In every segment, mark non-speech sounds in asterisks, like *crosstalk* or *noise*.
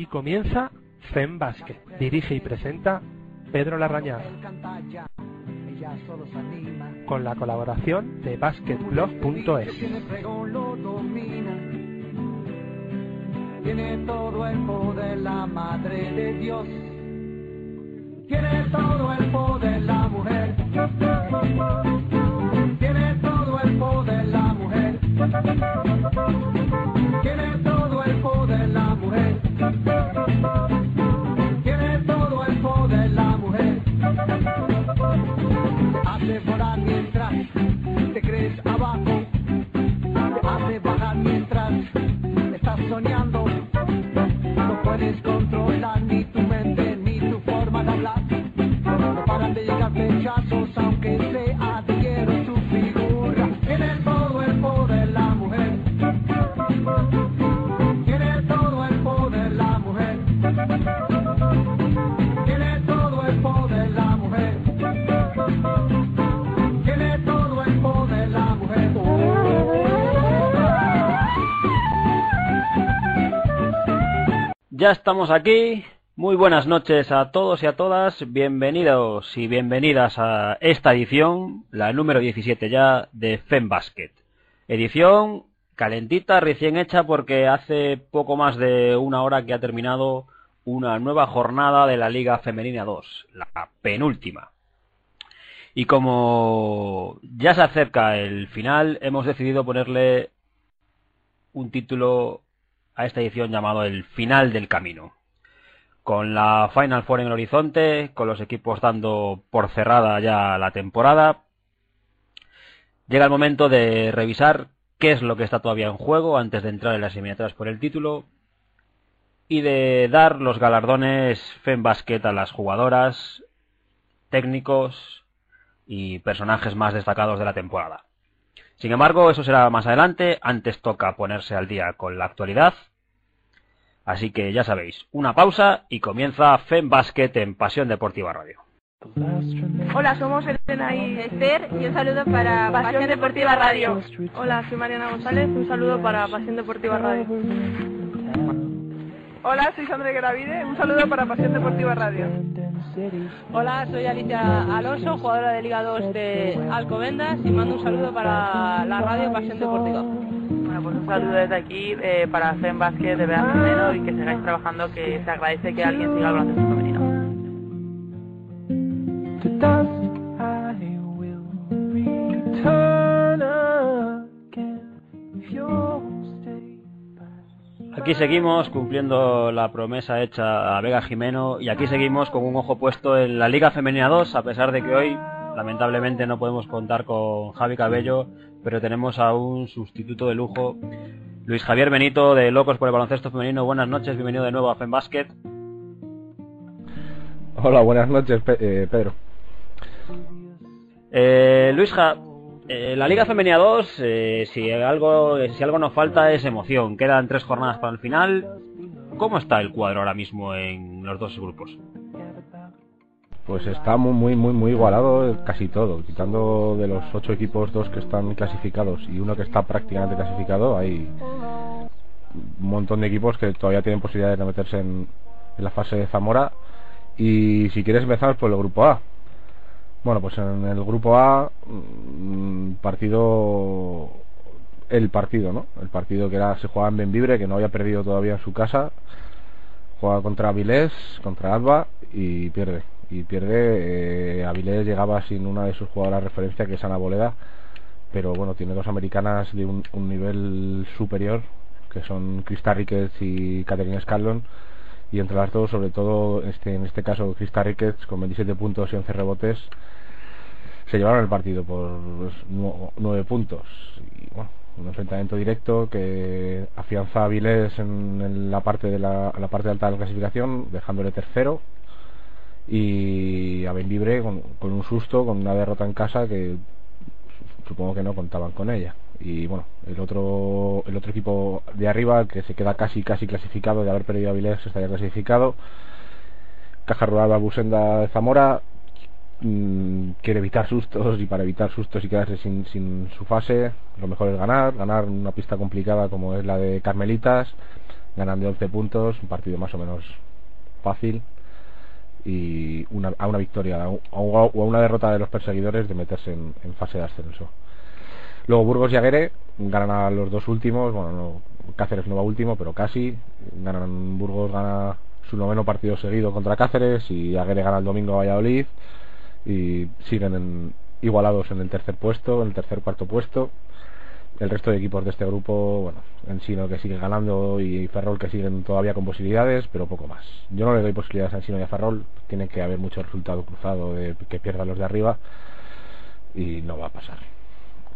Y comienza Zen Basket. Dirige y presenta Pedro Larrañaga. Con la colaboración de basketblog.es. Tiene todo el poder la madre de Dios. Tiene todo el poder la mujer. Tiene todo el poder la mujer. Tiene Te hace Ya estamos aquí. Muy buenas noches a todos y a todas. Bienvenidos y bienvenidas a esta edición, la número 17 ya de FEM Basket. Edición calentita, recién hecha porque hace poco más de una hora que ha terminado una nueva jornada de la Liga Femenina 2, la penúltima. Y como ya se acerca el final, hemos decidido ponerle un título a esta edición llamado El final del camino. Con la Final Four en el horizonte, con los equipos dando por cerrada ya la temporada, llega el momento de revisar qué es lo que está todavía en juego antes de entrar en las eliminatorias por el título y de dar los galardones FEM a las jugadoras, técnicos y personajes más destacados de la temporada. Sin embargo, eso será más adelante, antes toca ponerse al día con la actualidad. Así que ya sabéis, una pausa y comienza FEM Basket en Pasión Deportiva Radio. Hola, somos Elena y Esther y un saludo para Pasión Deportiva Radio. Hola, soy Mariana González, un saludo para Pasión Deportiva Radio. Hola, soy Sandra Gravide, un saludo para Pasión Deportiva Radio. Hola, soy Alicia Alonso, jugadora de Liga 2 de Alcobendas y mando un saludo para la radio Pasión Deportiva. Bueno, pues un saludo desde aquí eh, para FEM Basket de verano femenino y que sigáis trabajando, que se agradece que alguien siga el baloncesto femenino. Aquí seguimos cumpliendo la promesa hecha a Vega Jimeno y aquí seguimos con un ojo puesto en la Liga Femenina 2, a pesar de que hoy lamentablemente no podemos contar con Javi Cabello, pero tenemos a un sustituto de lujo, Luis Javier Benito de Locos por el Baloncesto Femenino. Buenas noches, bienvenido de nuevo a FEM Basket. Hola, buenas noches, eh, Pedro. Eh, Luisja, eh, la Liga Femenina 2, eh, si algo si algo nos falta es emoción. Quedan tres jornadas para el final. ¿Cómo está el cuadro ahora mismo en los dos grupos? Pues está muy, muy, muy, muy igualado casi todo. Quitando de los ocho equipos, dos que están clasificados y uno que está prácticamente clasificado, hay un montón de equipos que todavía tienen posibilidades de meterse en, en la fase de Zamora. Y si quieres empezar por el grupo A. Bueno, pues en el grupo A, mm, partido. El partido, ¿no? El partido que era se jugaba en Benvibre, que no había perdido todavía en su casa. Juega contra Avilés, contra Alba y pierde. Y pierde. Eh, Avilés llegaba sin una de sus jugadoras referencia, que es Ana Boleda. Pero bueno, tiene dos americanas de un, un nivel superior, que son Krista Ricketts y Catherine Scanlon y entre las dos, sobre todo este, en este caso Krista Ricketts con 27 puntos y 11 rebotes, se llevaron el partido por pues, nu- nueve puntos. Y bueno, un enfrentamiento directo que afianza a Vilés en, la parte de la, la, parte alta de la clasificación, dejándole tercero. Y a Benvibre con, con un susto, con una derrota en casa que supongo que no contaban con ella. Y bueno, el otro, el otro equipo de arriba que se queda casi casi clasificado de haber perdido a Vilés estaría clasificado. Caja Rural Babusenda de Zamora Mm, quiere evitar sustos y para evitar sustos y quedarse sin, sin su fase, lo mejor es ganar, ganar una pista complicada como es la de Carmelitas, ganan de 11 puntos, un partido más o menos fácil y una, a una victoria o a una derrota de los perseguidores de meterse en, fase de ascenso. Luego Burgos y Aguere ganan a los dos últimos, bueno, no, Cáceres no va último, pero casi. Ganan Burgos gana su noveno partido seguido contra Cáceres y Aguere gana el domingo a Valladolid y siguen igualados en el tercer puesto, en el tercer cuarto puesto. El resto de equipos de este grupo, bueno, Ensino que sigue ganando y Ferrol que siguen todavía con posibilidades, pero poco más. Yo no le doy posibilidades a Ensino y a Ferrol, tiene que haber mucho resultado cruzado de que pierdan los de arriba y no va a pasar.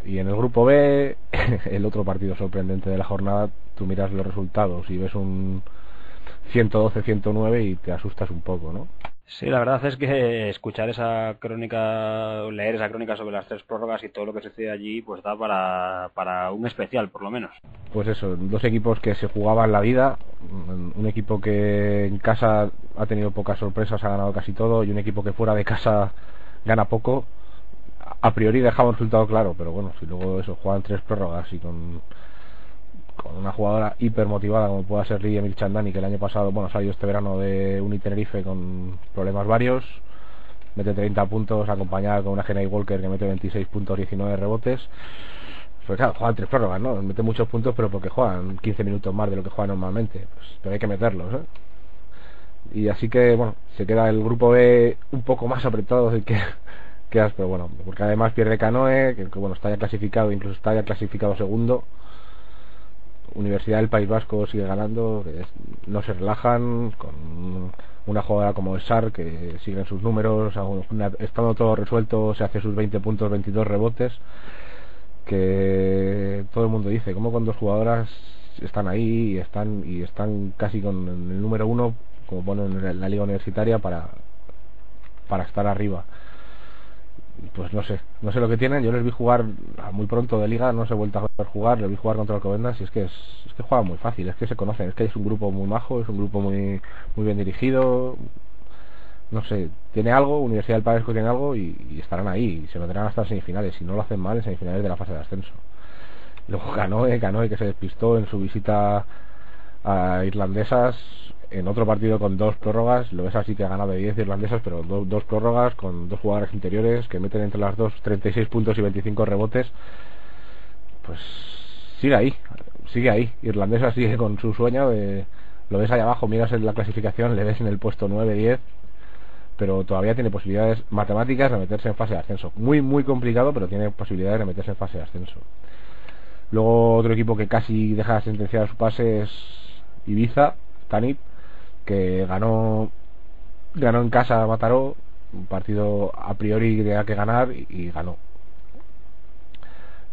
Y en el grupo B, *laughs* el otro partido sorprendente de la jornada, tú miras los resultados y ves un 112-109 y te asustas un poco, ¿no? Sí, la verdad es que escuchar esa crónica, leer esa crónica sobre las tres prórrogas y todo lo que sucede allí, pues da para, para un especial, por lo menos. Pues eso, dos equipos que se jugaban la vida, un equipo que en casa ha tenido pocas sorpresas, ha ganado casi todo, y un equipo que fuera de casa gana poco. A priori dejaba un resultado claro, pero bueno, si luego eso juegan tres prórrogas y con con una jugadora hiper motivada como pueda ser Lidia Milchandani que el año pasado bueno salió este verano de Unitenerife con problemas varios mete 30 puntos acompañada con una Genay Walker que mete 26 puntos 19 rebotes. Pues claro juegan tres prórrogas no mete muchos puntos pero porque juegan 15 minutos más de lo que juegan normalmente. Pues, pero hay que meterlos ¿eh? y así que bueno se queda el grupo B un poco más apretado de que pero bueno porque además pierde Canoe que, bueno está ya clasificado incluso está ya clasificado segundo. Universidad del País Vasco sigue ganando, no se relajan, con una jugadora como el SAR que sigue en sus números, estando todo resuelto, se hace sus 20 puntos, 22 rebotes, que todo el mundo dice, como cuando dos jugadoras están ahí y están, y están casi con el número uno, como ponen en la liga universitaria, para, para estar arriba pues no sé, no sé lo que tienen. Yo les vi jugar muy pronto de liga, no se he vuelto a jugar, les vi jugar contra Alcobendas y es que es, es que juegan muy fácil, es que se conocen, es que es un grupo muy majo, es un grupo muy muy bien dirigido. No sé, tiene algo, Universidad del País tiene algo y, estarán ahí, y se meterán hasta semifinales, si no lo hacen mal en semifinales de la fase de ascenso. Luego Canoe, Canoe que se despistó en su visita a irlandesas en otro partido con dos prórrogas, lo ves así que ha ganado de 10 irlandesas, pero dos prórrogas con dos jugadores interiores que meten entre las dos 36 puntos y 25 rebotes. Pues sigue ahí, sigue ahí. Irlandesa sigue con su sueño de. Lo ves ahí abajo, miras en la clasificación, le ves en el puesto 9-10, pero todavía tiene posibilidades matemáticas de meterse en fase de ascenso. Muy, muy complicado, pero tiene posibilidades de meterse en fase de ascenso. Luego otro equipo que casi deja sentenciar su pase es Ibiza, Tanit, que ganó ganó en casa Mataró un partido a priori tenía que ganar y, ganó.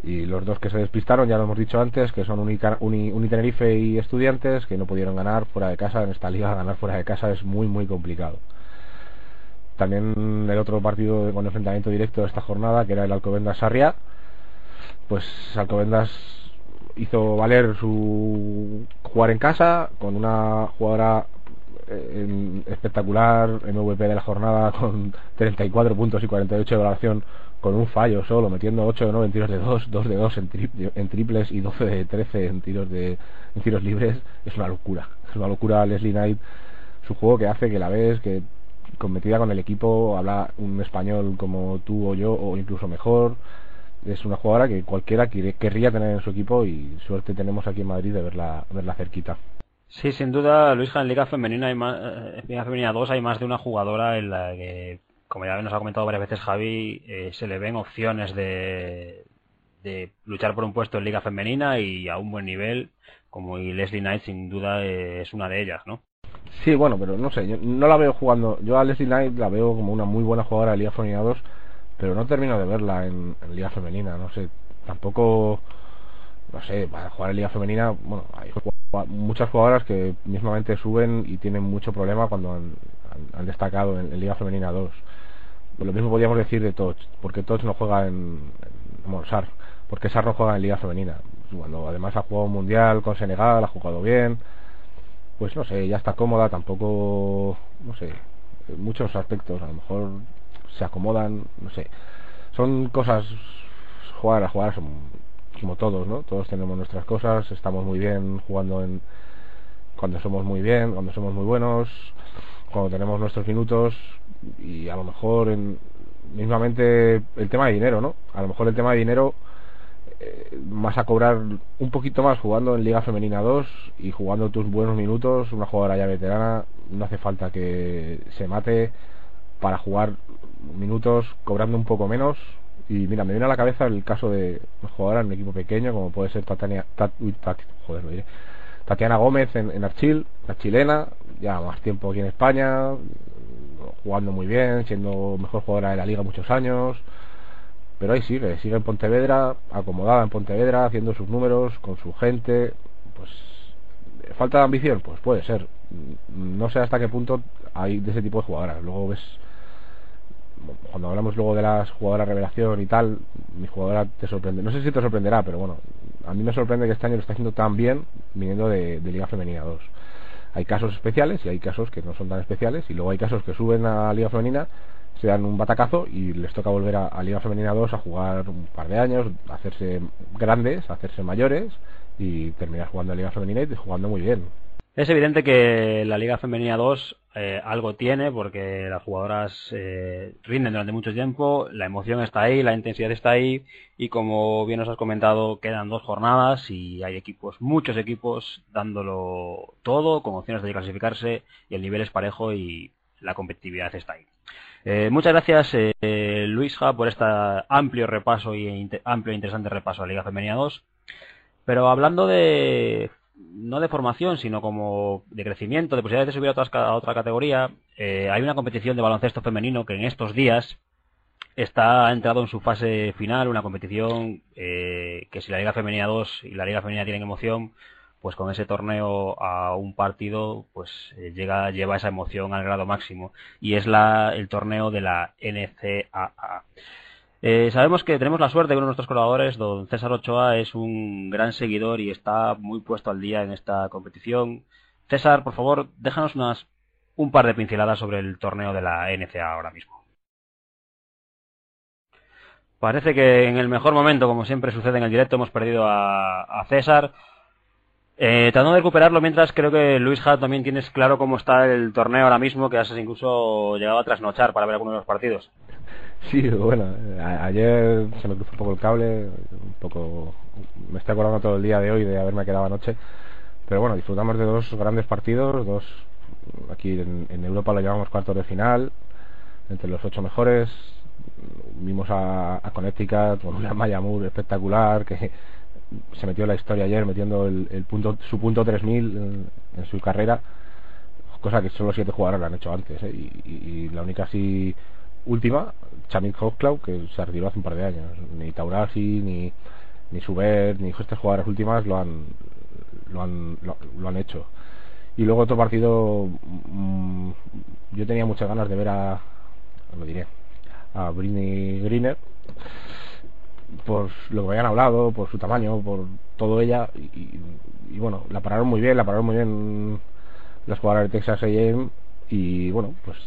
Y los dos que se despistaron ya lo hemos dicho antes que son Unitenerife y Estudiantes que no pudieron ganar fuera de casa en esta liga ganar fuera de casa es muy muy complicado. También el otro partido con enfrentamiento directo de esta jornada que era el Alcobendas Sarria pues Alcobendas hizo valer su jugar en casa con una jugadora en espectacular MVP de la jornada *laughs* con 34 puntos y 48 de evaluación con un fallo solo, metiendo 8 de 9 en tiros de 2, 2 de 2 en, triples y 12 de 13 en tiros de en tiros libres, es una locura. Es una locura Leslie Knight, su juego que hace que la ves, que metida con el equipo, habla un español como tú o yo, o incluso mejor. Es una jugadora que cualquiera querría tener en su equipo y suerte tenemos aquí en Madrid de verla, verla cerquita. Sí, sin duda, Luis, en Liga Femenina, hay más, eh, en Liga Femenina 2 hay más de una jugadora en la que, como ya nos ha comentado varias veces Javi, eh, se le ven opciones de, de luchar por un puesto en Liga Femenina y a un buen nivel, como y Leslie Knight sin duda eh, es una de ellas, ¿no? Sí, bueno, pero no sé, yo no la veo jugando, yo a Leslie Knight la veo como una muy buena jugadora de Liga Femenina 2, pero no termino de verla en, Liga Femenina, no sé, tampoco no sé, para jugar en Liga Femenina, bueno, hay muchas jugadoras que mismamente suben y tienen mucho problema cuando han, destacado en, Liga Femenina 2. Lo mismo podríamos decir de Toch, porque Toch no juega en, en Sar, porque Sar no juega en Liga Femenina. Cuando además ha jugado Mundial con Senegal, ha jugado bien, pues no sé, ya está cómoda, tampoco, no sé, muchos aspectos, a lo mejor se acomodan, no sé. Son cosas, jugar a jugar son como todos, ¿no? Todos tenemos nuestras cosas, estamos muy bien jugando en cuando somos muy bien, cuando somos muy buenos, cuando tenemos nuestros minutos y a lo mejor en mismamente el tema de dinero, ¿no? A lo mejor el tema de dinero eh, vas a cobrar un poquito más jugando en Liga Femenina 2 y jugando tus buenos minutos, una jugadora ya veterana, no hace falta que se mate para jugar minutos cobrando un poco menos y mira, me viene a la cabeza el caso de jugadora en un equipo pequeño, como puede ser Tatiana, Tatiana Gómez en, en Archil, la chilena, ya más tiempo aquí en España, jugando muy bien, siendo mejor jugadora de la liga muchos años. Pero ahí sigue, sigue en Pontevedra, acomodada en Pontevedra, haciendo sus números con su gente. Pues, ¿falta de ambición? Pues puede ser. No sé hasta qué punto hay de ese tipo de jugadoras. Luego ves cuando hablamos luego de las jugadoras revelación y tal, mi jugadora te sorprende. No sé si te sorprenderá, pero bueno, a mí me sorprende que este año lo está haciendo tan bien viniendo de, Liga Femenina 2. Hay casos especiales y hay casos que no son tan especiales, y luego hay casos que suben a Liga Femenina, se dan un batacazo y les toca volver a, Liga Femenina 2 a jugar un par de años, hacerse grandes, hacerse mayores y terminar jugando a Liga Femenina y jugando muy bien. Es evidente que la Liga Femenina 2 eh, algo tiene porque las jugadoras eh, rinden durante mucho tiempo, la emoción está ahí, la intensidad está ahí y como bien os has comentado quedan dos jornadas y hay equipos, muchos equipos dándolo todo con opciones de clasificarse y el nivel es parejo y la competitividad está ahí. Eh, muchas gracias Luisja por este amplio repaso y amplio e interesante repaso a Liga Femenina 2. Pero hablando de no de formación, sino como de crecimiento, de posibilidades de subir a, otra categoría, eh, hay una competición de baloncesto femenino que en estos días está entrado en su fase final, una competición eh, que si la Liga Femenina 2 y la Liga Femenina tienen emoción, pues con ese torneo a un partido, pues eh, llega, lleva esa emoción al grado máximo. Y es la, el torneo de la NCAA. Eh, sabemos que tenemos la suerte de uno de nuestros colaboradores, don César Ochoa, es un gran seguidor y está muy puesto al día en esta competición. César, por favor, déjanos unas, un par de pinceladas sobre el torneo de la NCA ahora mismo. Parece que en el mejor momento, como siempre sucede en el directo, hemos perdido a, César. Eh, tratando de recuperarlo mientras creo que Luis Hat también tienes claro cómo está el torneo ahora mismo, que has incluso llegado a trasnochar para ver algunos de los partidos. Sí, bueno, ayer se me cruzó un poco el cable, un poco me estoy acordando todo el día de hoy de haberme quedado anoche, pero bueno, disfrutamos de dos grandes partidos, dos aquí en, Europa lo llamamos cuartos de final, entre los ocho mejores, vimos a, a Connecticut con una Maya Moore espectacular que se metió en la historia ayer metiendo el, punto su punto 3000 en, en, su carrera, cosa que solo siete jugadores lo han hecho antes, ¿eh? y, y la única así última, Chamit Hochklau, que se retiró hace un par de años. Ni Taurasi, ni, ni Subert, ni estas jugadoras últimas lo han, lo han, lo, han hecho. Y luego otro partido, mm, yo tenía muchas ganas de ver a, lo diré, a Britney Greener, por lo que habían hablado, por su tamaño, por todo ella. Y, y, bueno, la pararon muy bien, la pararon muy bien las jugadoras de Texas A&M y bueno, pues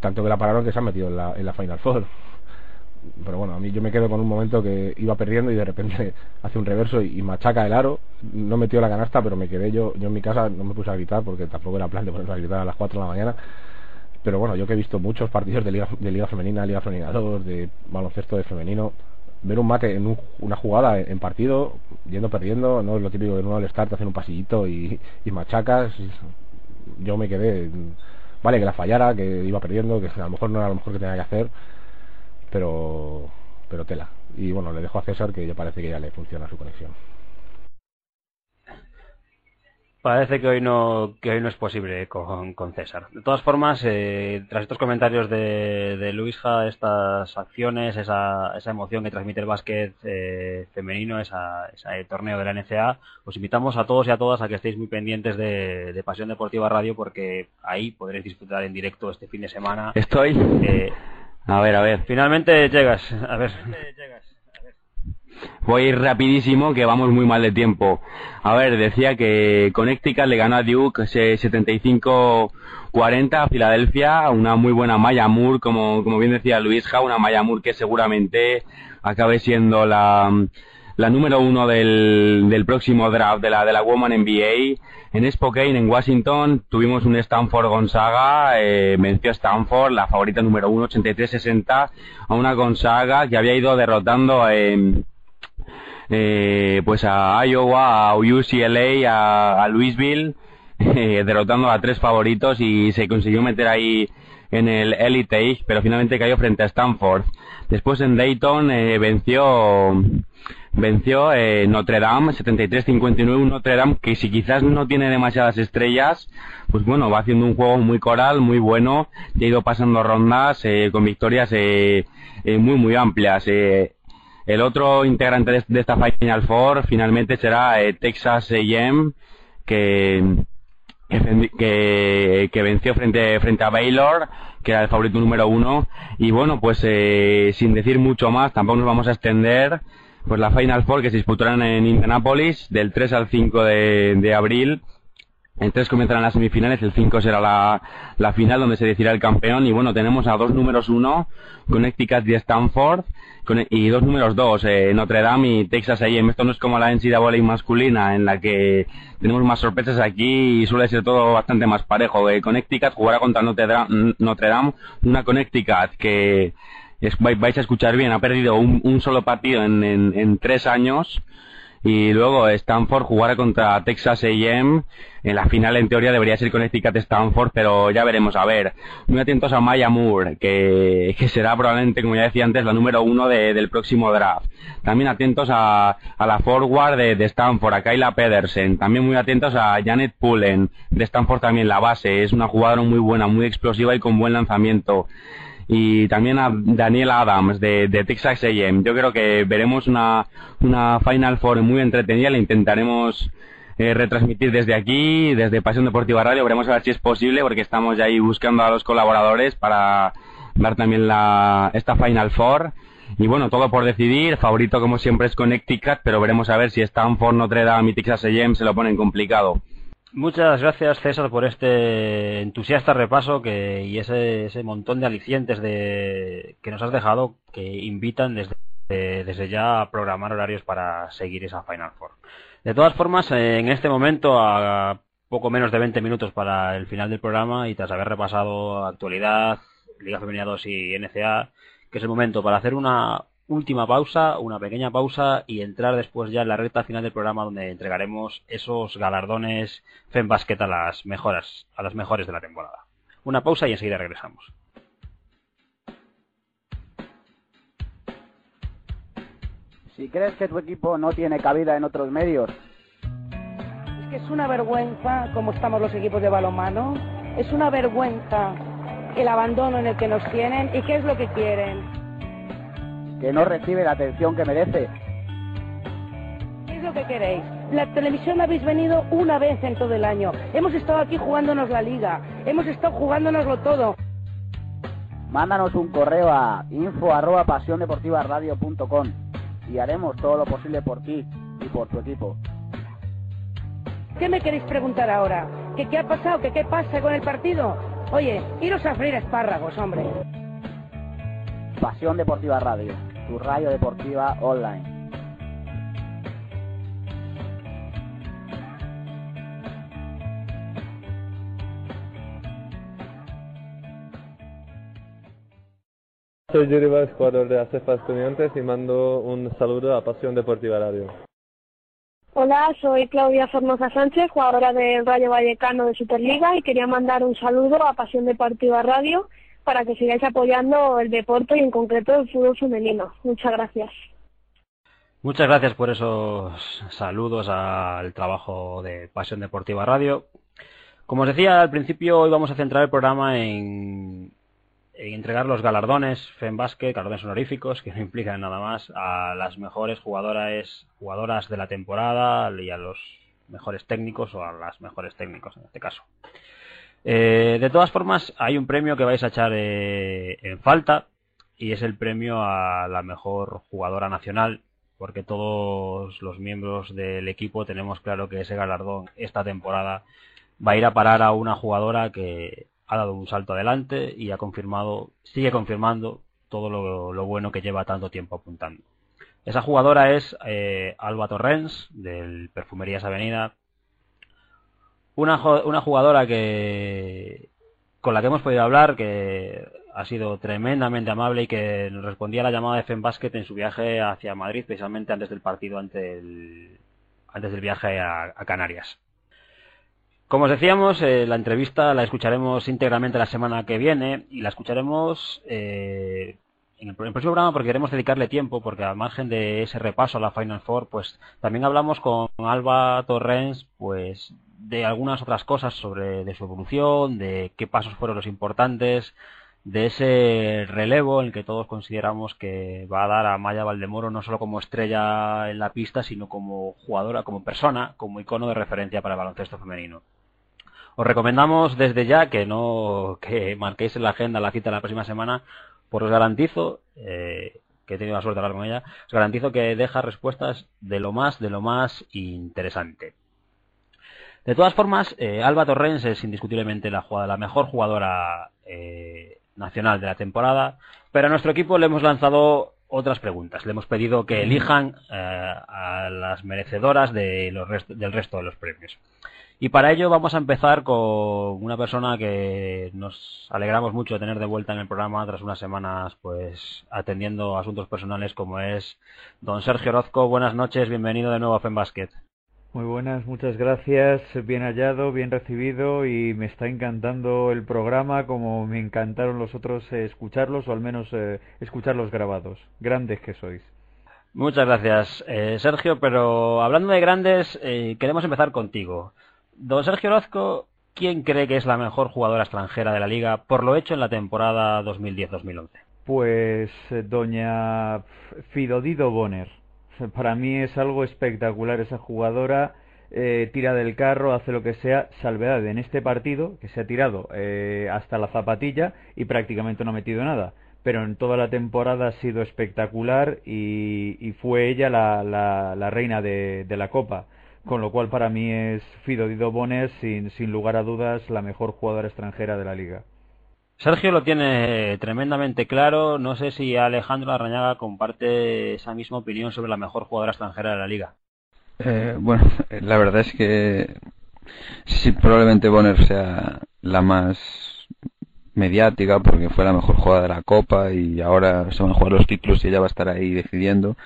tanto que la pararon que se han metido en la, en la Final Four. Pero bueno, a mí yo me quedo con un momento que iba perdiendo y de repente *laughs* hace un reverso y, machaca el aro. No metió la canasta, pero me quedé yo, yo en mi casa, no me puse a gritar porque tampoco era plan de ponerme a gritar a las 4 de la mañana. Pero bueno, yo que he visto muchos partidos de Liga, de Liga Femenina, Liga Femenina 2, de baloncesto de femenino, ver un mate en una jugada en partido, yendo perdiendo, no es lo típico de nuevo al start, hacen un pasillito y, y machacas. Yo me quedé Vale, que la fallara, que iba perdiendo, que a lo mejor no era lo mejor que tenía que hacer, pero, pero tela. Y bueno, le dejo a César que ya parece que ya le funciona su conexión. Parece que hoy no que hoy no es posible con, con César. De todas formas, eh, tras estos comentarios de, de Luisja, estas acciones, esa, esa emoción que transmite el básquet eh, femenino, esa, ese torneo de la NCA, os invitamos a todos y a todas a que estéis muy pendientes de, de Pasión Deportiva Radio porque ahí podréis disfrutar en directo este fin de semana. Estoy. Eh, a ver, a ver. Finalmente llegas. A ver. Voy a ir rapidísimo, que vamos muy mal de tiempo. A ver, decía que Connecticut le ganó a Duke 75-40 a Filadelfia, una muy buena Maya Moore, como, como bien decía Luisja, una Maya Moore que seguramente acabe siendo la, la número uno del, del próximo draft de la, de la Woman NBA. En Spokane, en Washington, tuvimos un Stanford Gonzaga, eh, venció a Stanford, la favorita número uno, 83-60, a una Gonzaga que había ido derrotando en eh, pues a Iowa, a UCLA, a, Louisville, *laughs* eh, derrotando a tres favoritos y se consiguió meter ahí en el Elite pero finalmente cayó frente a Stanford. Después en Dayton eh, venció venció eh, Notre Dame 73-59, un Notre Dame que si quizás no tiene demasiadas estrellas, pues bueno, va haciendo un juego muy coral, muy bueno, y ha ido pasando rondas eh, con victorias eh, eh, muy muy amplias. Eh, el otro integrante de, esta Final Four finalmente será eh, Texas A&M, que, que, venció frente, frente a Baylor, que era el favorito número uno. Y bueno, pues eh, sin decir mucho más, tampoco nos vamos a extender, pues la Final Four que se disputarán en Indianapolis del 3 al 5 de, de abril. 3 comenzarán las semifinales, el 5 será la, la final donde se decidirá el campeón. Y bueno, tenemos a dos números uno, Connecticut y Stanford, con, y dos números dos, eh, Notre Dame y Texas A&M. Esto no es como la NCAA masculina, en la que tenemos más sorpresas aquí y suele ser todo bastante más parejo. Eh, Connecticut jugará contra Notre Dame, Notre Dame una Connecticut que es, vais a escuchar bien, ha perdido un, un solo partido en, en tres años y luego Stanford jugará contra Texas A&M en la final en teoría debería ser Connecticut Stanford pero ya veremos. A ver muy atentos a Maya Moore que, que será probablemente como ya decía antes la número uno de, del próximo draft. También atentos a, a la forward de, de, Stanford a Kyla Pedersen. También muy atentos a Janet Pullen de Stanford también la base. Es una jugadora muy buena muy explosiva y con buen lanzamiento y también a Daniel Adams de, de Texas A&M. Yo creo que veremos una, una Final Four muy entretenida, la intentaremos eh, retransmitir desde aquí, desde Pasión Deportiva Radio, veremos a ver si es posible porque estamos ya ahí buscando a los colaboradores para dar también la, esta Final Four. Y bueno, todo por decidir, favorito como siempre es Connecticut, pero veremos a ver si Stanford, Notre Dame y Texas A&M se lo ponen complicado. Muchas gracias César por este entusiasta repaso que, y ese, ese montón de alicientes de, que nos has dejado que invitan desde, desde ya a programar horarios para seguir esa Final Four. De todas formas, en este momento, a poco menos de 20 minutos para el final del programa y tras haber repasado actualidad, Liga Femenina 2 y NCA, que es el momento para hacer una última pausa, una pequeña pausa y entrar después ya en la recta final del programa donde entregaremos esos galardones FEMBasket a las mejoras, a las mejores de la temporada. Una pausa y enseguida regresamos. Si crees que tu equipo no tiene cabida en otros medios, es que es una vergüenza cómo estamos los equipos de balonmano, es una vergüenza el abandono en el que nos tienen y qué es lo que quieren que no recibe la atención que merece. ¿Qué es lo que queréis? La televisión habéis venido una vez en todo el año. Hemos estado aquí jugándonos la liga. Hemos estado jugándonoslo todo. Mándanos un correo a info arroba pasiondeportivaradio.com y haremos todo lo posible por ti y por tu equipo. ¿Qué me queréis preguntar ahora? ¿Que qué ha pasado? ¿Que qué pasa con el partido? Oye, iros a freír espárragos, hombre. Pasión Deportiva Radio, tu radio deportiva online. Soy Yuri Vaz, jugador de ACEFA Estudiantes y mando un saludo a Pasión Deportiva Radio. Hola, soy Claudia Formosa Sánchez, jugadora del Rayo Vallecano de Superliga y quería mandar un saludo a Pasión Deportiva Radio para que sigáis apoyando el deporte y en concreto el fútbol femenino. Muchas gracias. Muchas gracias por esos saludos al trabajo de Pasión Deportiva Radio. Como os decía al principio, hoy vamos a centrar el programa en, en entregar los galardones FEM Basket, galardones honoríficos, que no implican nada más a las mejores jugadoras, jugadoras de la temporada y a los mejores técnicos o a las mejores técnicos en este caso. Eh, de todas formas, hay un premio que vais a echar eh, en falta y es el premio a la mejor jugadora nacional porque todos los miembros del equipo tenemos claro que ese galardón esta temporada va a ir a parar a una jugadora que ha dado un salto adelante y ha confirmado, sigue confirmando todo lo, bueno que lleva tanto tiempo apuntando. Esa jugadora es eh, Alba Torrens, del Perfumerías Avenida. Una, una jugadora que con la que hemos podido hablar, que ha sido tremendamente amable y que nos respondía a la llamada de FEM Basket en su viaje hacia Madrid, precisamente antes del partido, antes del, antes del viaje a, Canarias. Como os decíamos, eh, la entrevista la escucharemos íntegramente la semana que viene y la escucharemos eh, en, el, próximo programa porque queremos dedicarle tiempo, porque al margen de ese repaso a la Final Four, pues también hablamos con Alba Torrens, pues de algunas otras cosas sobre de su evolución, de qué pasos fueron los importantes, de ese relevo en el que todos consideramos que va a dar a Maya Valdemoro no solo como estrella en la pista, sino como jugadora, como persona, como icono de referencia para el baloncesto femenino. Os recomendamos desde ya que no que marquéis en la agenda la cita la próxima semana, pues os garantizo eh, que he tenido la suerte de hablar con ella, os garantizo que deja respuestas de lo más, de lo más interesante. De todas formas, eh, Alba Torrens es indiscutiblemente la, la mejor jugadora eh, nacional de la temporada, pero a nuestro equipo le hemos lanzado otras preguntas. Le hemos pedido que elijan eh, a las merecedoras de los del resto de los premios. Y para ello vamos a empezar con una persona que nos alegramos mucho de tener de vuelta en el programa tras unas semanas pues atendiendo asuntos personales como es don Sergio Orozco. Buenas noches, bienvenido de nuevo a FEMBasket. Muy buenas, muchas gracias, bien hallado, bien recibido y me está encantando el programa como me encantaron los otros eh, escucharlos o al menos eh, escucharlos grabados. Grandes que sois. Muchas gracias, eh, Sergio, pero hablando de grandes, queremos empezar contigo. Don Sergio Orozco, ¿quién cree que es la mejor jugadora extranjera de la liga por lo hecho en la temporada 2010-2011? Pues doña Fidodido Bonner para mí es algo espectacular esa jugadora. Eh, tira del carro, hace lo que sea, salvedad en este partido, que se ha tirado eh, hasta la zapatilla y prácticamente no ha metido nada. Pero en toda la temporada ha sido espectacular y, fue ella la, la, reina de, la Copa. Con lo cual para mí es Fido Dido Bones, sin, sin lugar a dudas, la mejor jugadora extranjera de la liga. Sergio lo tiene tremendamente claro. No sé si Alejandro Arrañaga comparte esa misma opinión sobre la mejor jugadora extranjera de la liga. Eh, bueno, la verdad es que sí, probablemente Bonner sea la más mediática porque fue la mejor jugadora de la Copa y ahora se van a jugar los títulos y ella va a estar ahí decidiendo.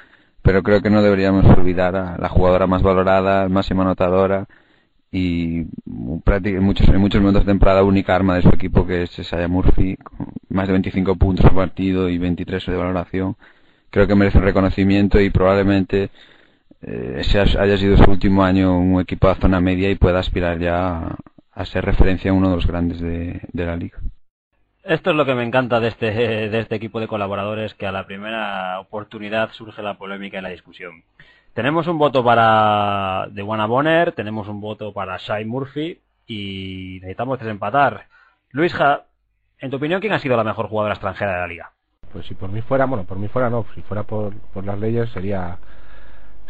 Pero creo que no deberíamos olvidar a la jugadora más valorada, máxima anotadora y en muchos, en muchos momentos de temporada única arma de su equipo que es Saya Murphy, con más de 25 puntos por partido y 23 de valoración. Creo que merece un reconocimiento y probablemente eh, haya sido su último año un equipo de zona media y pueda aspirar ya a, ser referencia en uno de los grandes de, de la liga. Esto es lo que me encanta de este, de este equipo de colaboradores, que a la primera oportunidad surge la polémica y la discusión. Tenemos un voto para The Wanna Bonner, tenemos un voto para Shai Murphy y necesitamos desempatar. Luisja, en tu opinión, ¿quién ha sido la mejor jugadora extranjera de la liga? Pues si por mí fuera, bueno, por mí fuera no, si fuera por, las leyes sería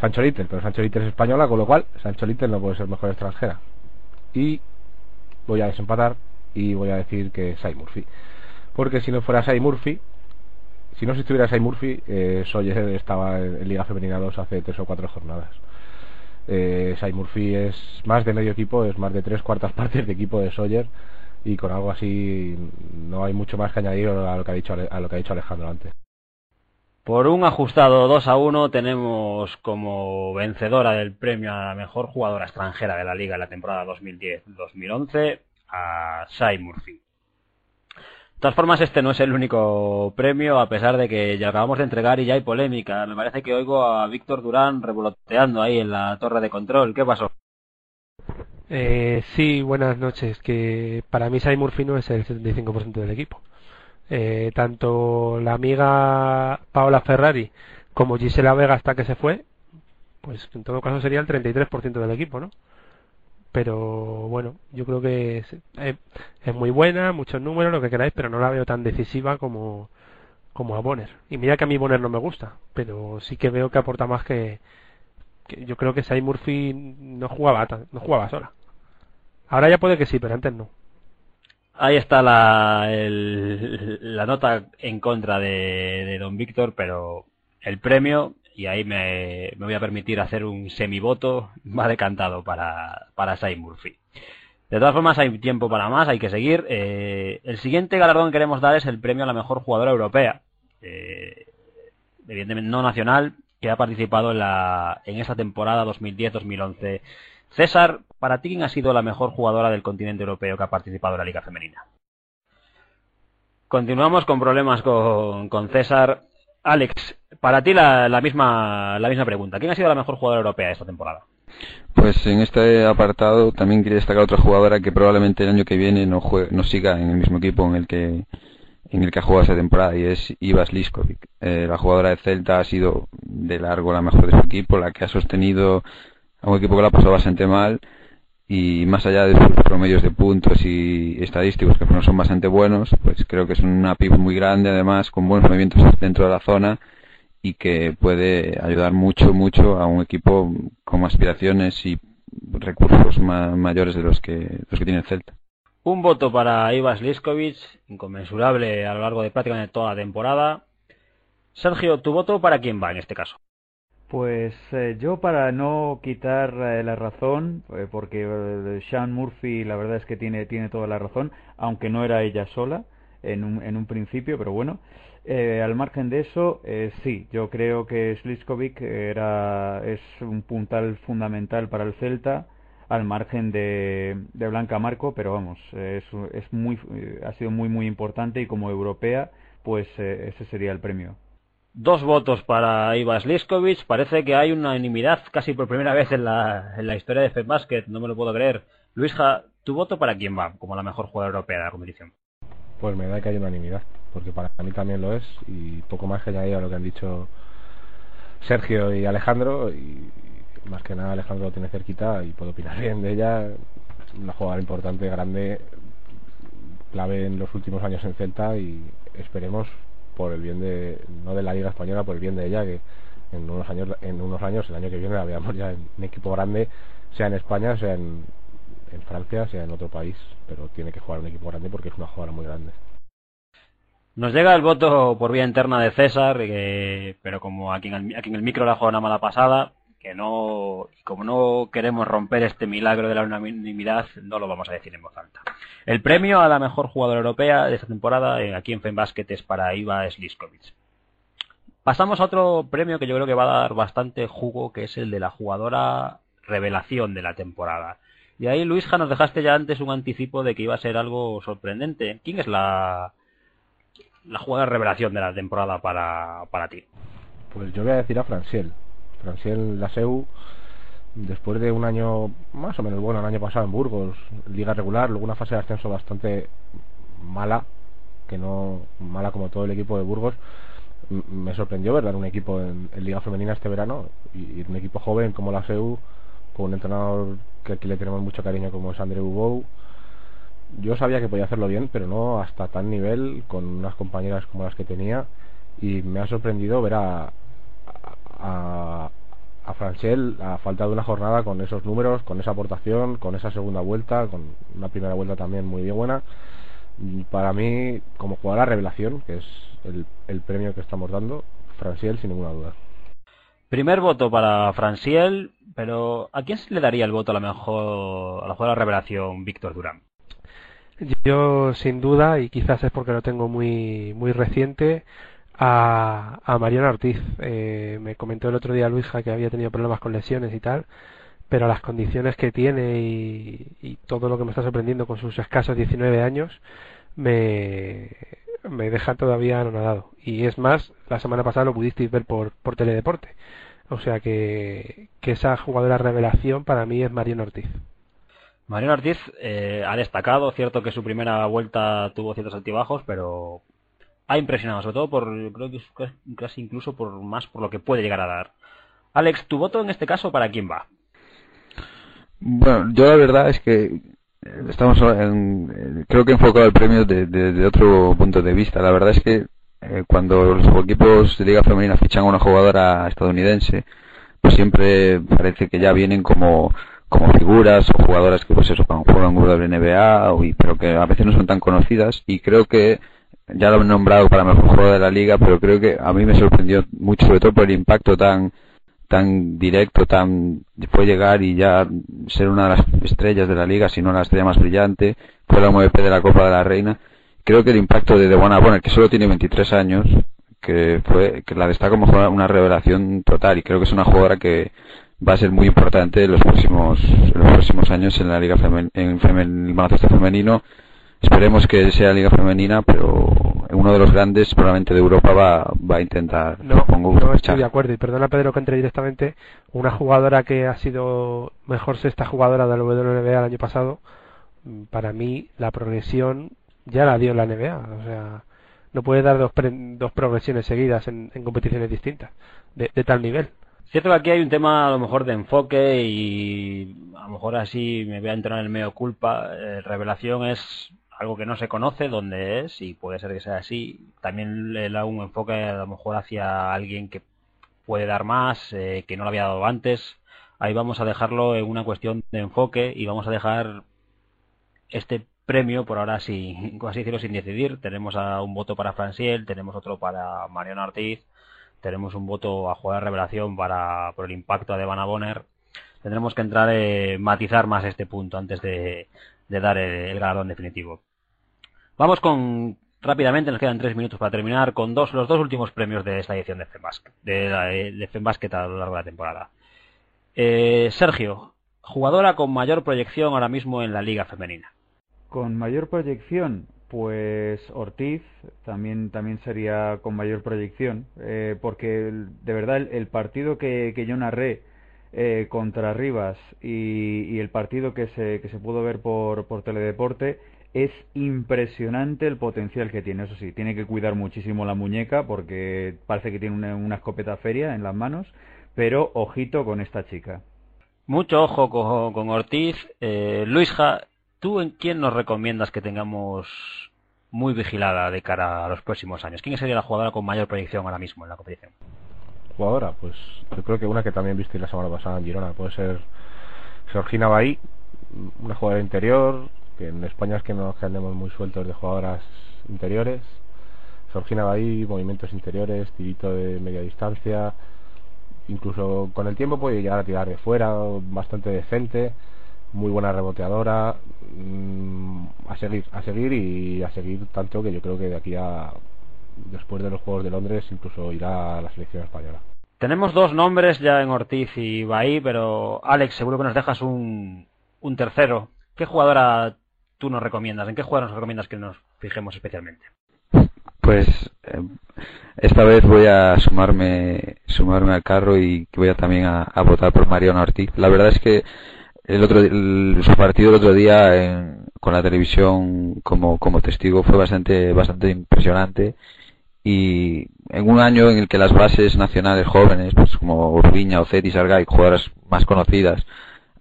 Sancho Little, pero Sancho Little es española, con lo cual Sancho Little no puede ser mejor extranjera. Y voy a desempatar y voy a decir que Shai Murphy. Porque si no fuera Shai Murphy, si no estuviera Sai Murphy, eh, Sawyer estaba en Liga Femenina 2 hace tres o cuatro jornadas. Eh, Murphy es más de medio equipo, es más de tres cuartas *laughs* partes de equipo de Sawyer y con algo así no hay mucho más que añadir a lo que ha dicho, a lo que ha dicho Alejandro antes. Por un ajustado 2 a 1 tenemos como vencedora del premio a la mejor jugadora extranjera de la liga en la temporada 2010-2011 a Sai Murphy. Todas formas, este no es el único premio, a pesar de que ya acabamos de entregar y ya hay polémica. Me parece que oigo a Víctor Durán revoloteando ahí en la torre de control. ¿Qué pasó? Eh, sí, buenas noches. Que para mí Sai Murphy es el 75% del equipo. Eh, tanto la amiga Paola Ferrari como Gisela Vega hasta que se fue, pues en todo caso sería el 33% del equipo, ¿no? Pero bueno, yo creo que es, es, muy buena, muchos números, lo que queráis, pero no la veo tan decisiva como, como a Bonner. Y mira que a mí Bonner no me gusta, pero sí que veo que aporta más que, que yo creo que Sai Murphy no jugaba, no jugaba sola. Ahora ya puede que sí, pero antes no. Ahí está la, la nota en contra de, de Don Víctor, pero el premio y ahí me, me, voy a permitir hacer un semivoto, *laughs* va decantado para, para Sai Murphy. De todas formas, hay tiempo para más, hay que seguir. Eh, el siguiente galardón que queremos dar es el premio a la mejor jugadora europea, eh, evidentemente no nacional, que ha participado en, la, en esta temporada 2010-2011. César, ¿para ti quién ha sido la mejor jugadora del continente europeo que ha participado en la Liga Femenina? Continuamos con problemas con, con César. Alex, para ti la, la, misma, la misma pregunta. ¿Quién ha sido la mejor jugadora europea esta temporada? Pues en este apartado también quería destacar otra jugadora que probablemente el año que viene no, no siga en el mismo equipo en el que en el que ha jugado esta temporada y es Iva Sliskovic. Eh, la jugadora de Celta ha sido de largo la mejor de su equipo, la que ha sostenido a un equipo que la ha pasado bastante mal y más allá de sus promedios de puntos y estadísticos que no son bastante buenos, pues creo que es una pivot muy grande además con buenos movimientos dentro de la zona y que puede ayudar mucho mucho a un equipo con aspiraciones y recursos mayores de los que los que tiene el Celta. Un voto para Ivas Liskovic, inconmensurable a lo largo de prácticamente toda la temporada. Sergio, ¿tu voto para quién va en este caso? Pues eh, yo para no quitar eh, la razón, eh, porque eh, Sean Murphy la verdad es que tiene, tiene toda la razón, aunque no era ella sola en un, en un principio, pero bueno, al margen de eso, sí, yo creo que Sliskovic era, es un puntal fundamental para el Celta, al margen de, de Blanca Marco, pero vamos, es, es muy, ha sido muy muy importante y como europea, pues ese sería el premio. Dos votos para Iva Sliskovic. Parece que hay unanimidad casi por primera vez en la, en la historia de FedBasket. No me lo puedo creer. Luisja, ¿tu voto para quién va como la mejor jugadora europea de la competición? Pues me da que hay unanimidad, porque para mí también lo es. Y poco más que añadir a lo que han dicho Sergio y Alejandro. Y más que nada Alejandro lo tiene cerquita y puedo opinar *laughs* bien de ella. Una jugadora importante, grande, clave en los últimos años en Celta y esperemos por el bien de no de la liga española por el bien de ella que en unos años en unos años el año que viene la veamos ya en un equipo grande sea en España sea en, en Francia sea en otro país pero tiene que jugar un equipo grande porque es una jugadora muy grande nos llega el voto por vía interna de César, que, pero como aquí en, el, aquí en el micro la jugado una mala pasada, que no, como no queremos romper este milagro de la unanimidad, no lo vamos a decir en voz alta. El premio a la mejor jugadora europea de esta temporada eh, aquí en FEMBasket es para Iva Sliskovic. Pasamos a otro premio que yo creo que va a dar bastante jugo, que es el de la jugadora revelación de la temporada. Y ahí, Luisja, nos dejaste ya antes un anticipo de que iba a ser algo sorprendente. ¿Quién es la, la jugadora revelación de la temporada para, para ti? Pues yo voy a decir a Franciel Franciel Laseu, después de un año más o menos bueno, el año pasado en Burgos, liga regular, luego una fase de ascenso bastante mala, que no mala como todo el equipo de Burgos, me sorprendió en un equipo en, Liga Femenina este verano y, un equipo joven como la SEU, con un entrenador que aquí le tenemos mucho cariño como es André Ubou. Yo sabía que podía hacerlo bien, pero no hasta tan nivel, con unas compañeras como las que tenía, y me ha sorprendido ver a, a, a Franchel a falta de una jornada con esos números, con esa aportación, con esa segunda vuelta, con una primera vuelta también muy buena. Para mí, como jugadora revelación, que es el, el premio que estamos dando, Franciel sin ninguna duda. Primer voto para Franciel, pero ¿a quién le daría el voto a la mejor a la jugadora revelación Víctor Durán? Yo sin duda y quizás es porque lo tengo muy muy reciente a, a Mariana Ortiz. Eh, me comentó el otro día Luisja que había tenido problemas con lesiones y tal, pero las condiciones que tiene y, y, todo lo que me está sorprendiendo con sus escasos 19 años me, me deja todavía anonadado. Y es más, la semana pasada lo pudisteis ver por, por Teledeporte. O sea que, que esa jugadora revelación para mí es Mariano Ortiz. Mariano Ortiz eh, ha destacado, cierto que su primera vuelta tuvo ciertos altibajos, pero ha impresionado, sobre todo por, creo que es casi incluso por más por lo que puede llegar a dar. Alex, tu voto en este caso, ¿para quién va? Bueno, yo la verdad es que estamos en, eh, creo que enfocado el premio de, otro punto de vista. La verdad es que eh, cuando los equipos de Liga Femenina fichan a una jugadora estadounidense, pues siempre parece que ya vienen como como figuras o jugadoras que pues eso juegan en WNBA o, pero que a veces no son tan conocidas y creo que ya lo he nombrado para mejor jugador de la liga pero creo que a mí me sorprendió mucho sobre todo por el impacto tan tan directo, tan fue llegar y ya ser una de las estrellas de la liga, si no la estrella más brillante, fue la MVP de la Copa de la Reina. Creo que el impacto de Debona Bonner, que solo tiene 23 años, que fue que la destaca como una revelación total y creo que es una jugadora que va a ser muy importante en los próximos en los próximos años en la liga femen, en el baloncesto femenino esperemos que sea liga femenina pero uno de los grandes probablemente de Europa va, va a intentar no, no estoy de acuerdo. Y perdona Pedro que entre directamente. Una jugadora que ha sido mejor sexta jugadora de la WNBA el año pasado para mí la progresión ya la dio en la NBA o sea no puede dar dos, dos progresiones seguidas en, competiciones distintas de, de tal nivel. Cierto que aquí hay un tema a lo mejor de enfoque y a lo mejor así me voy a entrar en el medio culpa. Eh, revelación es algo que no se conoce dónde es y puede ser que sea así. También le da un enfoque a lo mejor hacia alguien que puede dar más, eh, que no lo había dado antes. Ahí vamos a dejarlo en una cuestión de enfoque y vamos a dejar este premio por ahora sí, así decirlo, sin decidir. Tenemos a un voto para Franciel, tenemos otro para Mariano Ortiz tenemos un voto a jugar revelación para, por el impacto de Vanna Bonner. Tendremos que entrar eh, matizar más este punto antes de, dar el, galardón definitivo. Vamos con rápidamente, nos quedan tres minutos para terminar, con dos, los dos últimos premios de esta edición de FEMBASKET, de, de a lo largo de la temporada. Eh, Sergio, jugadora con mayor proyección ahora mismo en la liga femenina. Con mayor proyección, pues Ortiz también, también sería con mayor proyección, eh, porque de verdad el, partido que, yo narré eh, contra Rivas y, el partido que se, que se pudo ver por, por Teledeporte es impresionante el potencial que tiene. Eso sí, tiene que cuidar muchísimo la muñeca porque parece que tiene una, escopeta feria en las manos, pero ojito con esta chica. Mucho ojo con, con Ortiz. Eh, ¿Tú en quién nos recomiendas que tengamos muy vigilada de cara a los próximos años? ¿Quién sería la jugadora con mayor proyección ahora mismo en la competición? Jugadora, pues yo creo que una que también viste la semana pasada en Girona puede ser Georgina Bahí, una jugadora interior, que en España es que no andemos muy sueltos de jugadoras interiores. Georgina Bahí, movimientos interiores, tirito de media distancia, incluso con el tiempo puede llegar a tirar de fuera, bastante decente muy buena reboteadora mm, a seguir a seguir y a seguir tanto que yo creo que de aquí a después de los Juegos de Londres incluso irá a la selección española tenemos dos nombres ya en Ortiz y Bahí pero Alex seguro que nos dejas un, un tercero ¿qué jugadora tú nos recomiendas? ¿en qué jugadora nos recomiendas que nos fijemos especialmente? Pues eh, esta vez voy a sumarme sumarme al carro y voy a también a, votar por Mariano Ortiz. La verdad es que el otro su partido el otro día con la televisión como, como testigo fue bastante bastante impresionante y en un año en el que las bases nacionales jóvenes pues como Urbiña, Ocet y Sargay jugadoras más conocidas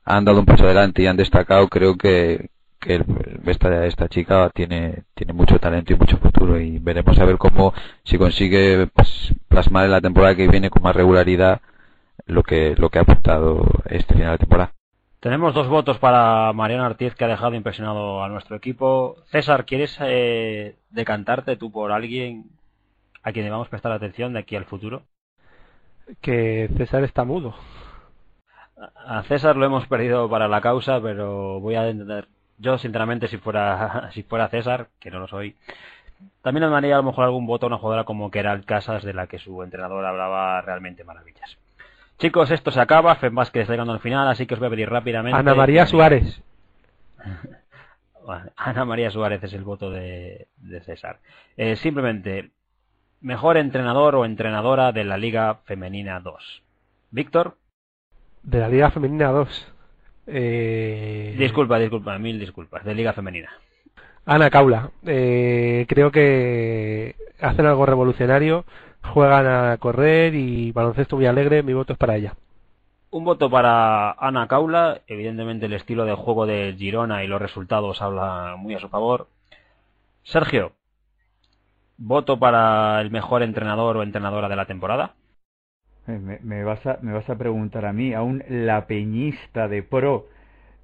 han dado un paso adelante y han destacado creo que, que esta, esta chica tiene tiene mucho talento y mucho futuro y veremos a ver cómo si consigue pues, plasmar en la temporada que viene con más regularidad lo que lo que ha aportado este final de temporada tenemos dos votos para Mariano Ortiz, que ha dejado impresionado a nuestro equipo. César, ¿quieres eh, decantarte tú por alguien a quien debamos prestar atención de aquí al futuro? Que César está mudo. A César lo hemos perdido para la causa, pero voy a entender. Yo, sinceramente, si fuera, *laughs* si fuera César, que no lo soy, también me daría a lo mejor algún voto a una jugadora como que era el Casas, de la que su entrenador hablaba realmente maravillas. Chicos, esto se acaba. que está llegando al final, así que os voy a pedir rápidamente. Ana María Suárez. *laughs* Ana María Suárez es el voto de, de César. Eh, simplemente, mejor entrenador o entrenadora de la Liga Femenina 2. Víctor. De la Liga Femenina 2. Eh... Disculpa, disculpa, mil disculpas. De Liga Femenina. Ana Caula. Eh, creo que hacen algo revolucionario, juegan a correr y baloncesto muy alegre. Mi voto es para ella. Un voto para Ana Caula. Evidentemente el estilo de juego de Girona y los resultados hablan muy a su favor. Sergio. Voto para el mejor entrenador o entrenadora de la temporada. Eh, Me, me vas a, me vas a preguntar a mí, a un lapeñista de pro,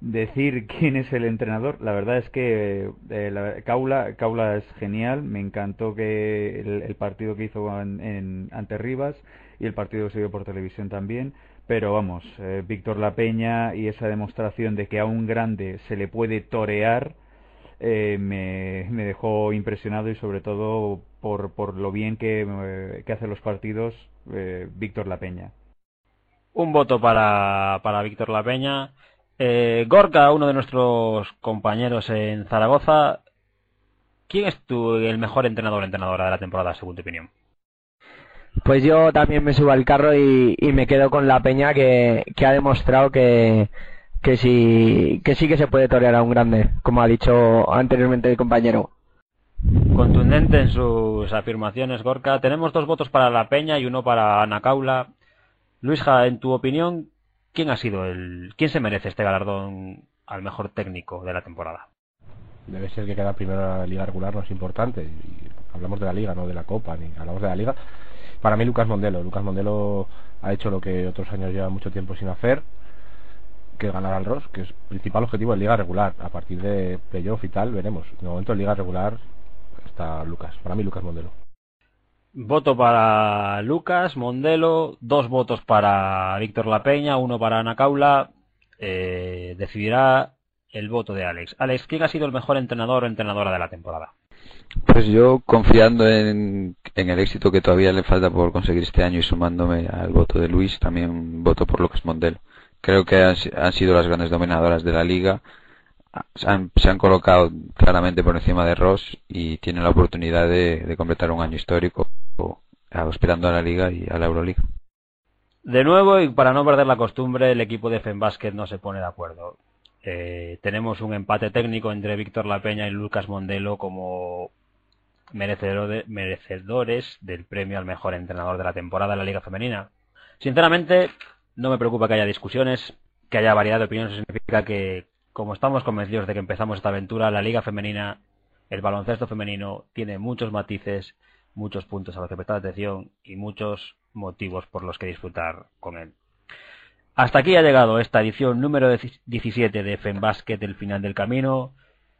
decir *laughs* quién es el entrenador. La verdad es que eh, la- Caula, Caula es genial. Me encantó que el, partido que hizo ante Rivas y el partido que se vio por televisión también. Pero vamos, eh, Víctor La Peña y esa demostración de que a un grande se le puede torear eh, me, me dejó impresionado y sobre todo por, por lo bien que, eh, que hace los partidos eh, Víctor La Peña. Un voto para, para Víctor La Peña. Eh, Gorka, uno de nuestros compañeros en Zaragoza. ¿Quién es tu, el mejor entrenador o entrenadora de la temporada, según tu opinión? Pues yo también me subo al carro y, y me quedo con la peña que, que ha demostrado que, que, sí, que sí que se puede torear a un grande, como ha dicho anteriormente el compañero. Contundente en sus afirmaciones, Gorka. Tenemos dos votos para La Peña y uno para Ana Caula. Luisja, en tu opinión, ¿quién ha sido el, quién se merece este galardón al mejor técnico de la temporada? Debe ser que queda primero en la liga regular, no es importante. Y hablamos de la liga, no de la copa, ni hablamos de la liga. Para mí, Lucas Mondelo. Lucas Mondelo ha hecho lo que otros años lleva mucho tiempo sin hacer, que ganar al Ross, que es principal objetivo en liga regular. A partir de playoff y tal, veremos. De momento, en liga regular está Lucas. Para mí, Lucas Mondelo. Voto para Lucas Mondelo, dos votos para Víctor La Peña, uno para Ana Caula. Eh, decidirá el voto de Alex. Alex, ¿quién ha sido el mejor entrenador o entrenadora de la temporada? Pues yo, confiando en, en el éxito que todavía le falta por conseguir este año y sumándome al voto de Luis, también voto por Lucas Mondelo. Creo que han, si- han sido las grandes dominadoras de la liga. Se han, se han colocado claramente por encima de Ross y tienen la oportunidad de, completar un año histórico aspirando a la liga y a la Euroliga. De nuevo, y para no perder la costumbre, el equipo de Fenbasket no se pone de acuerdo. Eh, tenemos un empate técnico entre Víctor La Peña y Lucas Mondelo como merecedores del premio al mejor entrenador de la temporada de la Liga Femenina. Sinceramente, no me preocupa que haya discusiones, que haya variedad de opiniones. Eso significa que, como estamos convencidos de que empezamos esta aventura, la Liga Femenina, el baloncesto femenino, tiene muchos matices, muchos puntos a los que prestar atención y muchos motivos por los que disfrutar con él. Hasta aquí ha llegado esta edición número 17 de FEMBasket, el final del camino.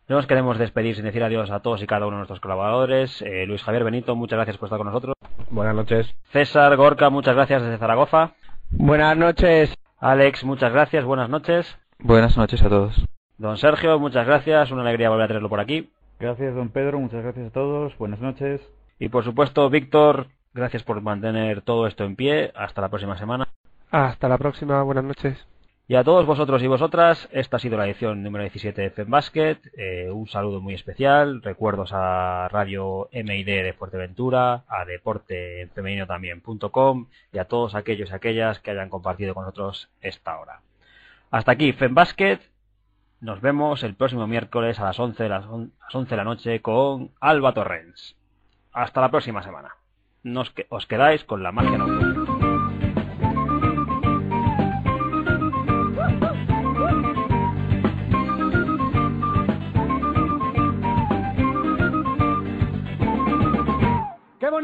No nos queremos despedir sin decir adiós a todos y cada uno de nuestros colaboradores. Eh, Luis Javier Benito, muchas gracias por estar con nosotros. Buenas noches. César Gorka, muchas gracias desde Zaragoza. Buenas noches. Alex, muchas gracias, buenas noches. Buenas noches a todos. Don Sergio, muchas gracias, una alegría volver a tenerlo por aquí. Gracias, don Pedro. Muchas gracias a todos. Buenas noches. Y por supuesto, Víctor, gracias por mantener todo esto en pie. Hasta la próxima semana. Hasta la próxima, buenas noches. Y a todos vosotros y vosotras, esta ha sido la edición número 17 de FEMBasket. Eh, un saludo muy especial. Recuerdos a Radio MID de Fuerteventura, a deportefemenino también.com y a todos aquellos y aquellas que hayan compartido con nosotros esta hora. Hasta aquí FEMBasket. Nos vemos el próximo miércoles a las 11 de, las on- a las 11 de la noche con Alba Torrens. Hasta la próxima semana. Nos os quedáis con la magia nocturna.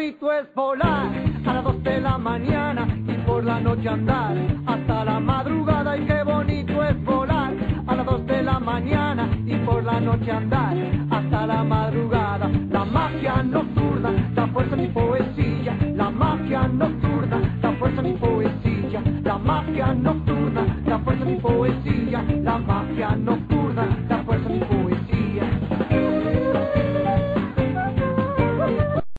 Bonito es volar a las dos de la mañana y por la noche andar hasta la madrugada. Y qué bonito es volar a las dos de la mañana y por la noche andar hasta la madrugada. La magia nocturna da fuerza mi poesía. La magia nocturna da fuerza mi poesía. La magia nocturna da fuerza mi poesía. La magia nocturna